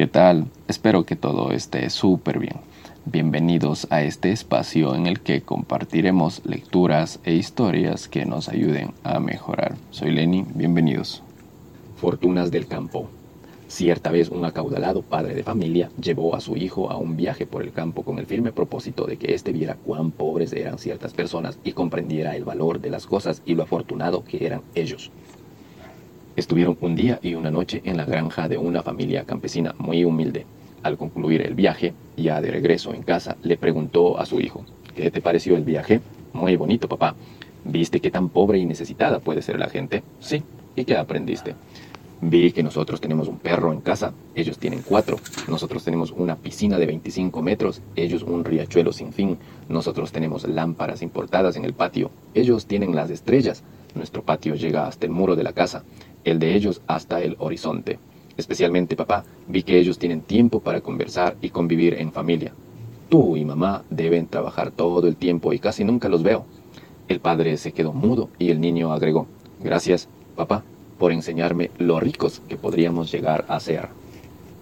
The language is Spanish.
¿Qué tal? Espero que todo esté súper bien. Bienvenidos a este espacio en el que compartiremos lecturas e historias que nos ayuden a mejorar. Soy Lenny, bienvenidos. Fortunas del campo. Cierta vez un acaudalado padre de familia llevó a su hijo a un viaje por el campo con el firme propósito de que éste viera cuán pobres eran ciertas personas y comprendiera el valor de las cosas y lo afortunado que eran ellos. Estuvieron un día y una noche en la granja de una familia campesina muy humilde. Al concluir el viaje, ya de regreso en casa, le preguntó a su hijo, ¿qué te pareció el viaje? Muy bonito, papá. ¿Viste qué tan pobre y necesitada puede ser la gente? Sí. ¿Y qué aprendiste? Vi que nosotros tenemos un perro en casa, ellos tienen cuatro. Nosotros tenemos una piscina de 25 metros, ellos un riachuelo sin fin. Nosotros tenemos lámparas importadas en el patio, ellos tienen las estrellas. Nuestro patio llega hasta el muro de la casa el de ellos hasta el horizonte. Especialmente papá, vi que ellos tienen tiempo para conversar y convivir en familia. Tú y mamá deben trabajar todo el tiempo y casi nunca los veo. El padre se quedó mudo y el niño agregó, gracias, papá, por enseñarme lo ricos que podríamos llegar a ser.